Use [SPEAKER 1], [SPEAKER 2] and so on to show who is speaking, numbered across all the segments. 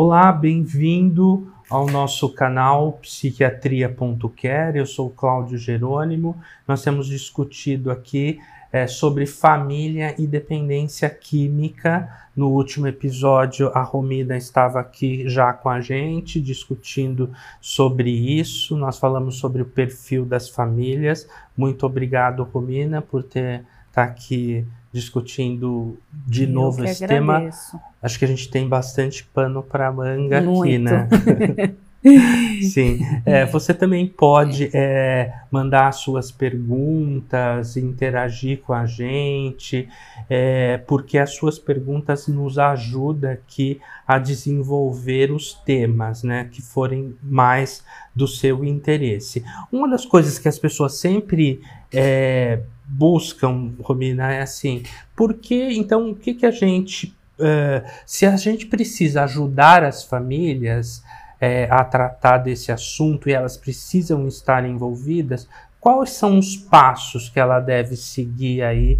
[SPEAKER 1] Olá, bem-vindo ao nosso canal psiquiatria.care. Eu sou Cláudio Jerônimo. Nós temos discutido aqui é, sobre família e dependência química. No último episódio, a Romina estava aqui já com a gente discutindo sobre isso. Nós falamos sobre o perfil das famílias. Muito obrigado, Romina, por ter tá aqui discutindo de Eu novo esse agradeço. tema. Acho que a gente tem bastante pano para manga Muito. aqui, né? Sim. É, você também pode é, mandar suas perguntas, interagir com a gente, é, porque as suas perguntas nos ajudam aqui a desenvolver os temas, né, que forem mais do seu interesse. Uma das coisas que as pessoas sempre é, buscam, Romina, é assim, porque então o que, que a gente, uh, se a gente precisa ajudar as famílias é, a tratar desse assunto e elas precisam estar envolvidas, quais são os passos que ela deve seguir aí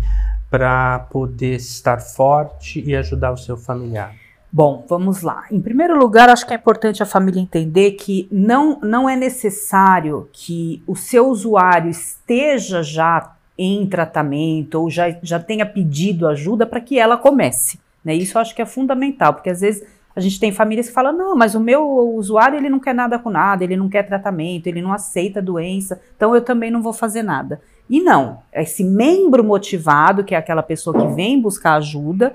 [SPEAKER 1] para poder estar forte e ajudar o seu familiar?
[SPEAKER 2] Bom, vamos lá. Em primeiro lugar, acho que é importante a família entender que não, não é necessário que o seu usuário esteja já em tratamento ou já, já tenha pedido ajuda para que ela comece. Né? Isso eu acho que é fundamental, porque às vezes a gente tem famílias que falam: não, mas o meu usuário ele não quer nada com nada, ele não quer tratamento, ele não aceita doença, então eu também não vou fazer nada. E não, esse membro motivado, que é aquela pessoa que vem buscar ajuda,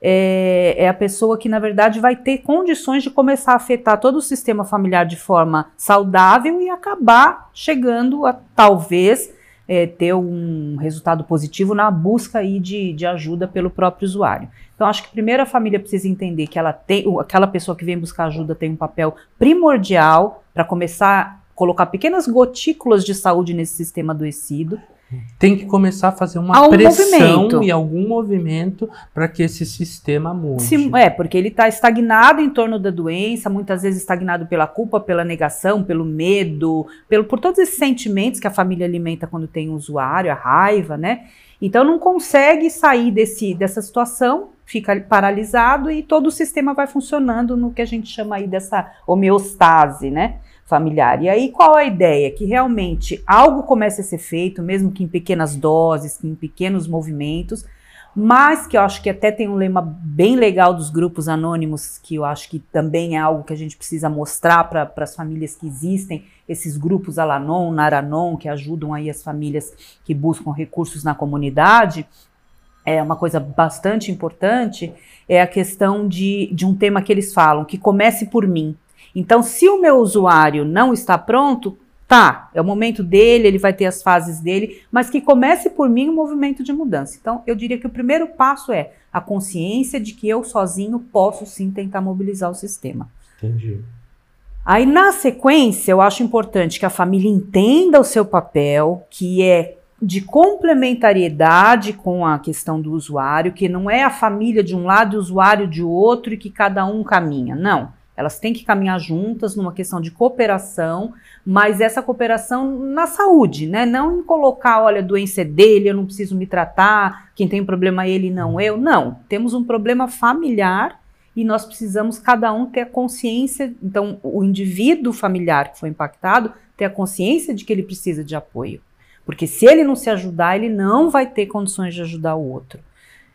[SPEAKER 2] é, é, a pessoa que, na verdade, vai ter condições de começar a afetar todo o sistema familiar de forma saudável e acabar chegando a, talvez, é, ter um resultado positivo na busca aí de, de ajuda pelo próprio usuário. Então, acho que primeiro a família precisa entender que ela tem, aquela pessoa que vem buscar ajuda tem um papel primordial para começar a colocar pequenas gotículas de saúde nesse sistema adoecido
[SPEAKER 1] tem que começar a fazer uma pressão movimento. e algum movimento para que esse sistema mude.
[SPEAKER 2] Sim, é, porque ele está estagnado em torno da doença, muitas vezes estagnado pela culpa, pela negação, pelo medo, pelo, por todos esses sentimentos que a família alimenta quando tem um usuário, a raiva, né? Então não consegue sair desse, dessa situação, fica paralisado e todo o sistema vai funcionando no que a gente chama aí dessa homeostase, né? Familiar. E aí qual a ideia? Que realmente algo comece a ser feito, mesmo que em pequenas doses, em pequenos movimentos, mas que eu acho que até tem um lema bem legal dos grupos anônimos, que eu acho que também é algo que a gente precisa mostrar para as famílias que existem, esses grupos Alanon, Naranon, que ajudam aí as famílias que buscam recursos na comunidade, é uma coisa bastante importante, é a questão de, de um tema que eles falam, que comece por mim. Então, se o meu usuário não está pronto, tá, é o momento dele, ele vai ter as fases dele, mas que comece por mim um movimento de mudança. Então, eu diria que o primeiro passo é a consciência de que eu sozinho posso sim tentar mobilizar o sistema.
[SPEAKER 1] Entendi.
[SPEAKER 2] Aí, na sequência, eu acho importante que a família entenda o seu papel, que é de complementariedade com a questão do usuário, que não é a família de um lado e o usuário de outro e que cada um caminha. Não. Elas têm que caminhar juntas numa questão de cooperação, mas essa cooperação na saúde, né? Não em colocar, olha, a doença é dele, eu não preciso me tratar, quem tem problema é ele, não eu. Não. Temos um problema familiar e nós precisamos cada um ter a consciência, então o indivíduo familiar que foi impactado ter a consciência de que ele precisa de apoio. Porque se ele não se ajudar, ele não vai ter condições de ajudar o outro.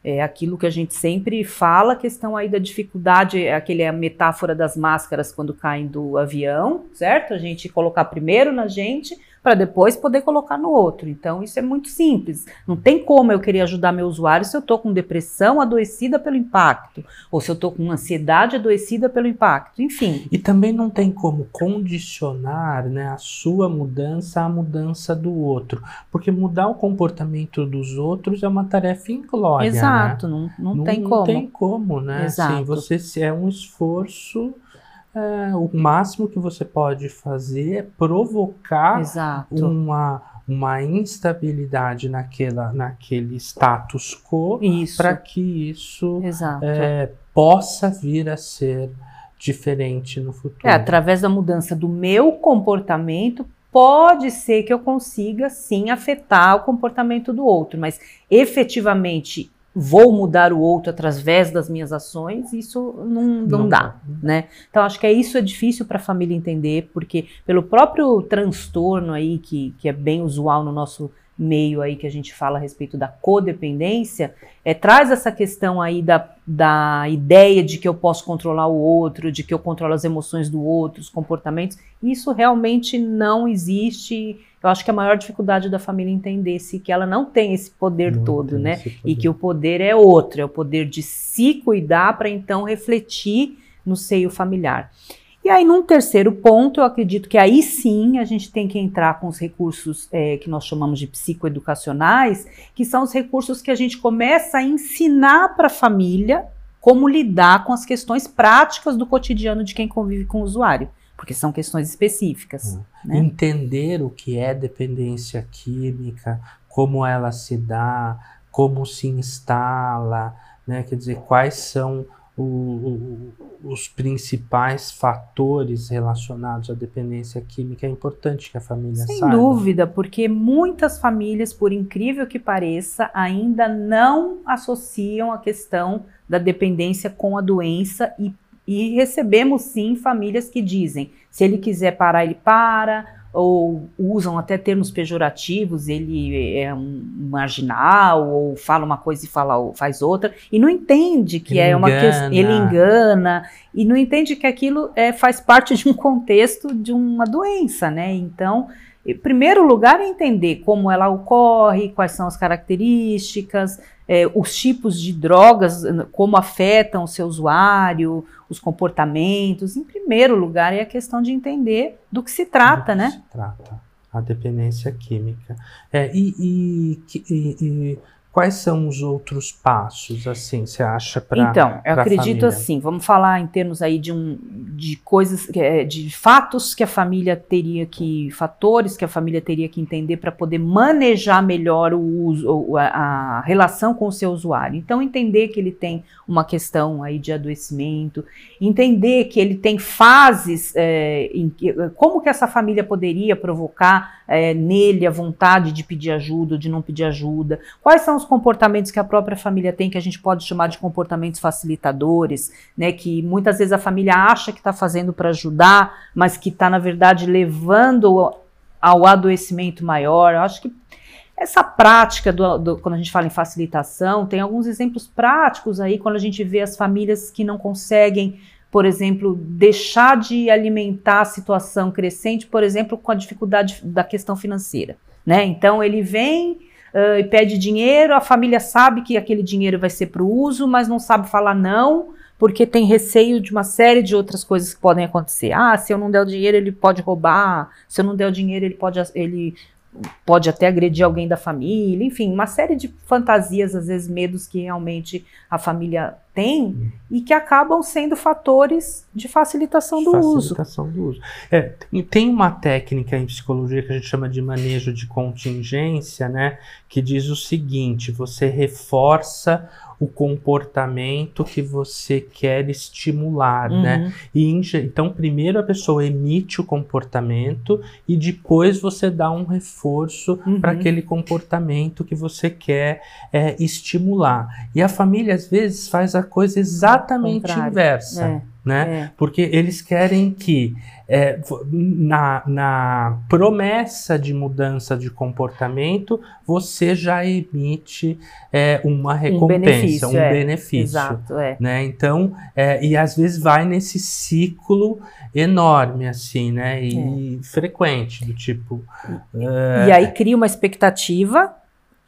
[SPEAKER 2] É aquilo que a gente sempre fala, a questão aí da dificuldade, é aquele a metáfora das máscaras quando caem do avião, certo? A gente colocar primeiro na gente para depois poder colocar no outro. Então, isso é muito simples. Não tem como eu querer ajudar meu usuário se eu estou com depressão adoecida pelo impacto, ou se eu estou com ansiedade adoecida pelo impacto, enfim.
[SPEAKER 1] E também não tem como condicionar né, a sua mudança à mudança do outro, porque mudar o comportamento dos outros é uma tarefa inglória.
[SPEAKER 2] Exato, né? não, não, não, tem como. Não
[SPEAKER 1] tem como, né? Exato. Assim, você é um esforço é, o máximo que você pode fazer é provocar uma, uma instabilidade naquela, naquele status quo para que isso é, possa vir a ser diferente no futuro.
[SPEAKER 2] É, através da mudança do meu comportamento, pode ser que eu consiga sim afetar o comportamento do outro, mas efetivamente vou mudar o outro através das minhas ações, isso não, não, não dá, né? Então acho que é isso é difícil para a família entender, porque pelo próprio transtorno aí que, que é bem usual no nosso meio aí que a gente fala a respeito da codependência, é, traz essa questão aí da, da ideia de que eu posso controlar o outro, de que eu controlo as emoções do outro, os comportamentos. Isso realmente não existe. Eu acho que a maior dificuldade da família é entender se que ela não tem esse poder não todo, né? Poder. E que o poder é outro, é o poder de se cuidar para então refletir no seio familiar. E aí, num terceiro ponto, eu acredito que aí sim a gente tem que entrar com os recursos é, que nós chamamos de psicoeducacionais, que são os recursos que a gente começa a ensinar para a família como lidar com as questões práticas do cotidiano de quem convive com o usuário, porque são questões específicas.
[SPEAKER 1] Hum. Né? Entender o que é dependência química, como ela se dá, como se instala, né? quer dizer, quais são o, o, os principais fatores relacionados à dependência química, é importante que a família
[SPEAKER 2] Sem
[SPEAKER 1] saiba.
[SPEAKER 2] Sem dúvida, porque muitas famílias, por incrível que pareça, ainda não associam a questão da dependência com a doença e, e recebemos sim famílias que dizem, se ele quiser parar, ele para, ou usam até termos pejorativos, ele é um marginal, ou fala uma coisa e fala, faz outra, e não entende que ele é uma questão. Ele engana, e não entende que aquilo é, faz parte de um contexto de uma doença, né? Então, em primeiro lugar, é entender como ela ocorre, quais são as características, é, os tipos de drogas, como afetam o seu usuário, os comportamentos. Em primeiro lugar, é a questão de entender do que se trata, né?
[SPEAKER 1] Se trata a dependência química. É, e, e, e, e Quais são os outros passos, assim, você acha para
[SPEAKER 2] Então, eu acredito assim, vamos falar em termos aí de, um, de coisas, é, de fatos que a família teria que, fatores que a família teria que entender para poder manejar melhor o uso, a, a relação com o seu usuário. Então, entender que ele tem uma questão aí de adoecimento, entender que ele tem fases, é, em, como que essa família poderia provocar é, nele a vontade de pedir ajuda, de não pedir ajuda, quais são os comportamentos que a própria família tem, que a gente pode chamar de comportamentos facilitadores, né, que muitas vezes a família acha que está fazendo para ajudar, mas que está, na verdade, levando ao adoecimento maior. Eu acho que essa prática, do, do, quando a gente fala em facilitação, tem alguns exemplos práticos aí, quando a gente vê as famílias que não conseguem, por exemplo, deixar de alimentar a situação crescente, por exemplo, com a dificuldade da questão financeira. Né? Então, ele vem uh, e pede dinheiro, a família sabe que aquele dinheiro vai ser para o uso, mas não sabe falar não, porque tem receio de uma série de outras coisas que podem acontecer. Ah, se eu não der o dinheiro, ele pode roubar, se eu não der o dinheiro, ele pode, ele pode até agredir alguém da família, enfim, uma série de fantasias, às vezes medos que realmente a família tem e que acabam sendo fatores de facilitação do
[SPEAKER 1] facilitação
[SPEAKER 2] uso.
[SPEAKER 1] Facilitação do uso. É, tem uma técnica em psicologia que a gente chama de manejo de contingência, né, que diz o seguinte: você reforça o comportamento que você quer estimular, uhum. né? E então primeiro a pessoa emite o comportamento e depois você dá um reforço uhum. para aquele comportamento que você quer é, estimular. E a família às vezes faz a coisa exatamente inversa. É né? É. Porque eles querem que é, na, na promessa de mudança de comportamento você já emite é, uma recompensa, um benefício. Um é. benefício Exato, é. Né? Então, é, e às vezes vai nesse ciclo enorme, assim, né? E frequente, do tipo.
[SPEAKER 2] E aí cria uma expectativa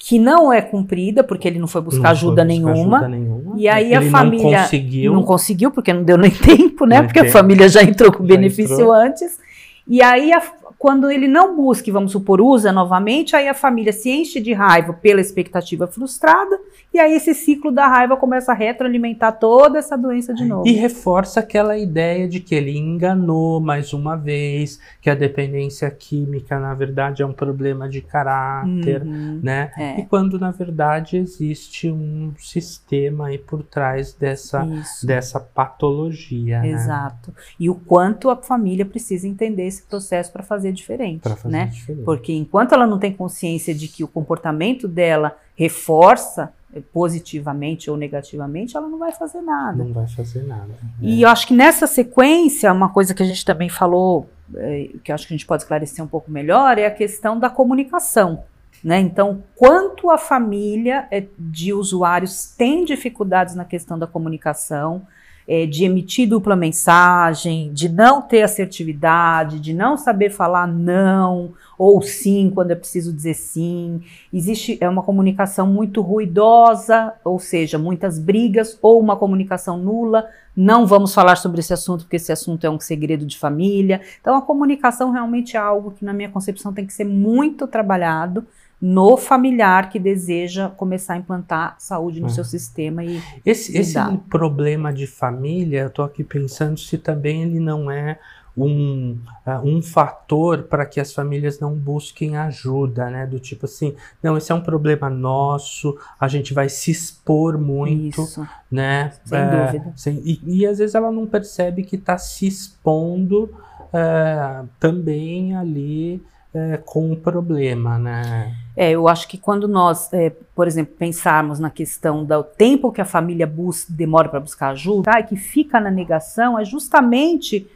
[SPEAKER 2] que não é cumprida, porque ele não foi buscar, não ajuda, foi buscar nenhuma, ajuda, nenhuma, E aí a família não conseguiu. não conseguiu, porque não deu nem tempo, né? porque a família já entrou com o benefício entrou. antes. E aí a, quando ele não busca, e vamos supor, usa novamente, aí a família se enche de raiva pela expectativa frustrada, e aí esse ciclo da raiva começa a retroalimentar toda essa doença de novo.
[SPEAKER 1] E reforça aquela ideia de que ele enganou mais uma vez, que a dependência química, na verdade, é um problema de caráter, uhum, né? É. E quando, na verdade, existe um sistema aí por trás dessa, dessa patologia. Né?
[SPEAKER 2] Exato. Né? E o quanto a família precisa entender esse processo para fazer diferente, fazer né? Diferente. Porque enquanto ela não tem consciência de que o comportamento dela reforça positivamente ou negativamente, ela não vai fazer nada.
[SPEAKER 1] Não vai fazer nada.
[SPEAKER 2] E é. eu acho que nessa sequência, uma coisa que a gente também falou, é, que acho que a gente pode esclarecer um pouco melhor, é a questão da comunicação. Né? Então, quanto a família é, de usuários tem dificuldades na questão da comunicação, é, de emitir dupla mensagem, de não ter assertividade, de não saber falar não ou sim quando é preciso dizer sim. Existe é uma comunicação muito ruidosa, ou seja, muitas brigas ou uma comunicação nula. Não vamos falar sobre esse assunto porque esse assunto é um segredo de família. Então a comunicação realmente é algo que na minha concepção tem que ser muito trabalhado no familiar que deseja começar a implantar saúde no uhum. seu sistema e
[SPEAKER 1] esse, esse problema de família, eu estou aqui pensando se também ele não é um, uh, um fator para que as famílias não busquem ajuda, né? Do tipo assim, não, esse é um problema nosso, a gente vai se expor muito, Isso. né?
[SPEAKER 2] Sem é, dúvida.
[SPEAKER 1] Sem, e, e, às vezes ela não percebe que está se expondo uh, também ali é, com o problema, né?
[SPEAKER 2] É, eu acho que quando nós, é, por exemplo, pensarmos na questão do tempo que a família busca, demora para buscar ajuda, e que fica na negação, é justamente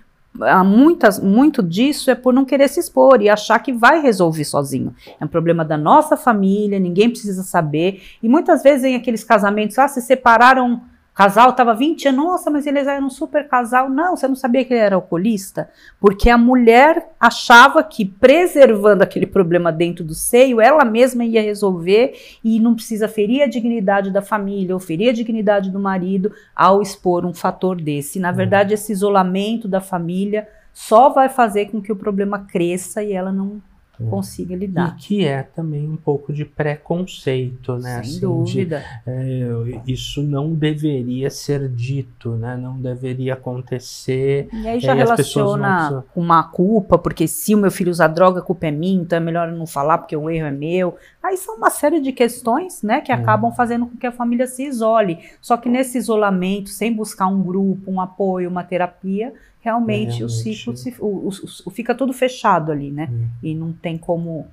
[SPEAKER 2] muitas, muito disso é por não querer se expor e achar que vai resolver sozinho. É um problema da nossa família, ninguém precisa saber. E muitas vezes em aqueles casamentos, ah, se separaram casal estava 20 anos, nossa, mas eles eram um super casal. Não, você não sabia que ele era alcoolista? Porque a mulher achava que preservando aquele problema dentro do seio, ela mesma ia resolver e não precisa ferir a dignidade da família ou ferir a dignidade do marido ao expor um fator desse. Na uhum. verdade, esse isolamento da família só vai fazer com que o problema cresça e ela não. Consiga lidar.
[SPEAKER 1] E que é também um pouco de preconceito, né?
[SPEAKER 2] Sem assim, dúvida.
[SPEAKER 1] De, é, isso não deveria ser dito, né? Não deveria acontecer.
[SPEAKER 2] E aí já é, relaciona não... uma culpa, porque se o meu filho usa droga, a culpa é minha, então é melhor não falar porque o erro é meu. Aí são uma série de questões, né, que é. acabam fazendo com que a família se isole. Só que nesse isolamento, sem buscar um grupo, um apoio, uma terapia, realmente, o ciclo se, o, o, fica tudo fechado ali, né? Hum. E não tem como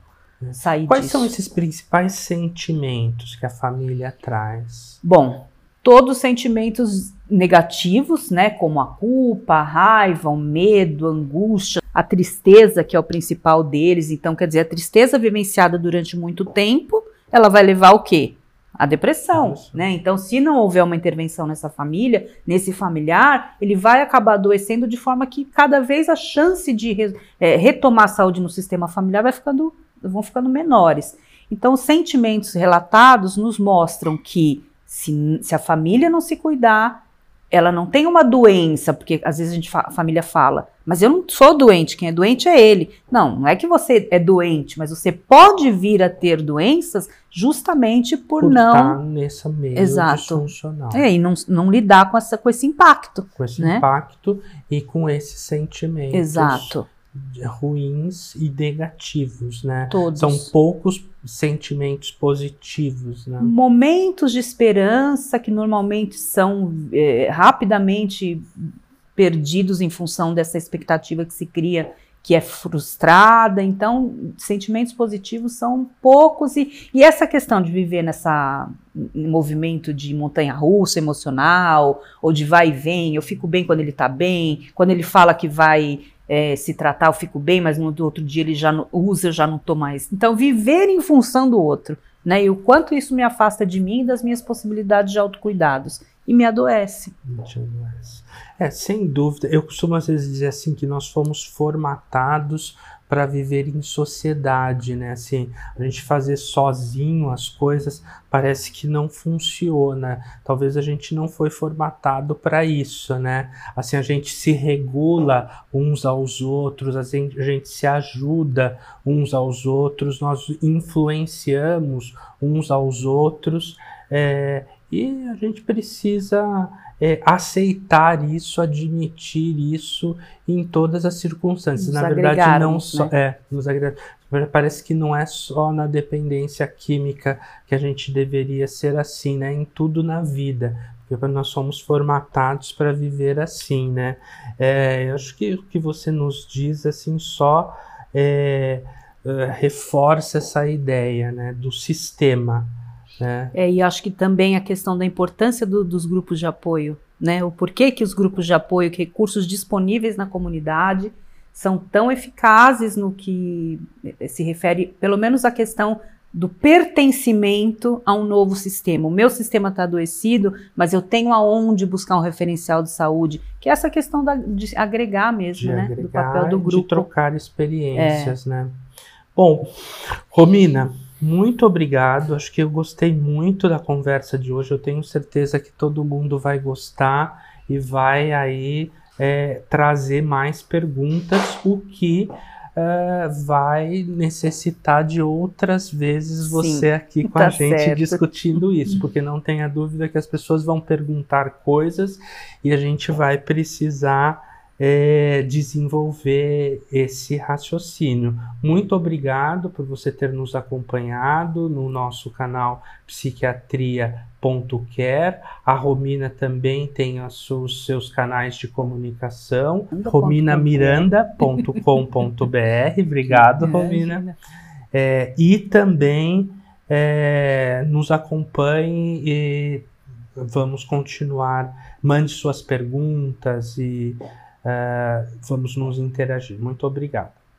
[SPEAKER 2] é. sair
[SPEAKER 1] Quais
[SPEAKER 2] disso.
[SPEAKER 1] são esses principais sentimentos que a família traz?
[SPEAKER 2] Bom, todos os sentimentos negativos, né, como a culpa, a raiva, o medo, a angústia, a tristeza, que é o principal deles. Então, quer dizer, a tristeza vivenciada durante muito tempo, ela vai levar o quê? A depressão, Isso. né? Então, se não houver uma intervenção nessa família, nesse familiar, ele vai acabar adoecendo de forma que cada vez a chance de re, é, retomar a saúde no sistema familiar vai ficando, vão ficando menores. Então, os sentimentos relatados nos mostram que se, se a família não se cuidar, ela não tem uma doença, porque às vezes a, gente a família fala, mas eu não sou doente, quem é doente é ele. Não, não é que você é doente, mas você pode vir a ter doenças justamente por, por não. Estar
[SPEAKER 1] nessa meio
[SPEAKER 2] Exato.
[SPEAKER 1] disfuncional.
[SPEAKER 2] É, e não, não lidar com, essa, com esse impacto.
[SPEAKER 1] Com esse
[SPEAKER 2] né?
[SPEAKER 1] impacto e com esses sentimentos.
[SPEAKER 2] Exato
[SPEAKER 1] ruins e negativos, né?
[SPEAKER 2] Todos.
[SPEAKER 1] São poucos sentimentos positivos, né?
[SPEAKER 2] Momentos de esperança que normalmente são é, rapidamente perdidos em função dessa expectativa que se cria que é frustrada, então sentimentos positivos são poucos e, e essa questão de viver nessa movimento de montanha russa emocional ou de vai e vem, eu fico bem quando ele tá bem, quando ele fala que vai é, se tratar, eu fico bem, mas no outro dia ele já não, usa, eu já não estou mais. Então, viver em função do outro, né? E o quanto isso me afasta de mim e das minhas possibilidades de autocuidados. E me adoece.
[SPEAKER 1] É, sem dúvida. Eu costumo às vezes dizer assim que nós fomos formatados para viver em sociedade, né? Assim, a gente fazer sozinho as coisas parece que não funciona. Talvez a gente não foi formatado para isso, né? Assim, a gente se regula uns aos outros, a gente, a gente se ajuda uns aos outros, nós influenciamos uns aos outros. É, e a gente precisa é, aceitar isso, admitir isso em todas as circunstâncias. Nos Na verdade, não só. Né? É, nos Parece que não é só na dependência química que a gente deveria ser assim, né? Em tudo na vida. Porque nós somos formatados para viver assim, né? É, eu acho que o que você nos diz, assim, só é, é, reforça essa ideia, né? Do sistema
[SPEAKER 2] É. é. e acho que também a questão da importância do, dos grupos de apoio, né? O porquê que os grupos de apoio, que recursos disponíveis na comunidade, são tão eficazes no que se refere, pelo menos à questão do pertencimento a um novo sistema. O meu sistema está adoecido, mas eu tenho aonde buscar um referencial de saúde, que é essa questão da, de agregar mesmo,
[SPEAKER 1] de
[SPEAKER 2] né?
[SPEAKER 1] Agregar, do papel do grupo. De trocar experiências, é. né? Bom, Romina, muito obrigado. Acho que eu gostei muito da conversa de hoje. Eu tenho certeza que todo mundo vai gostar e vai aí é, trazer mais perguntas, o que uh, vai necessitar de outras vezes você Sim, aqui com tá a gente certo. discutindo isso, porque não tenha dúvida que as pessoas vão perguntar coisas e a gente vai precisar é, desenvolver esse raciocínio. Muito obrigado por você ter nos acompanhado no nosso canal psiquiatria.care. A Romina também tem os seus canais de comunicação, rominamiranda.com.br. Obrigado, Romina. É, e também é, nos acompanhe e vamos continuar. Mande suas perguntas e Uh, vamos nos interagir. Muito obrigado.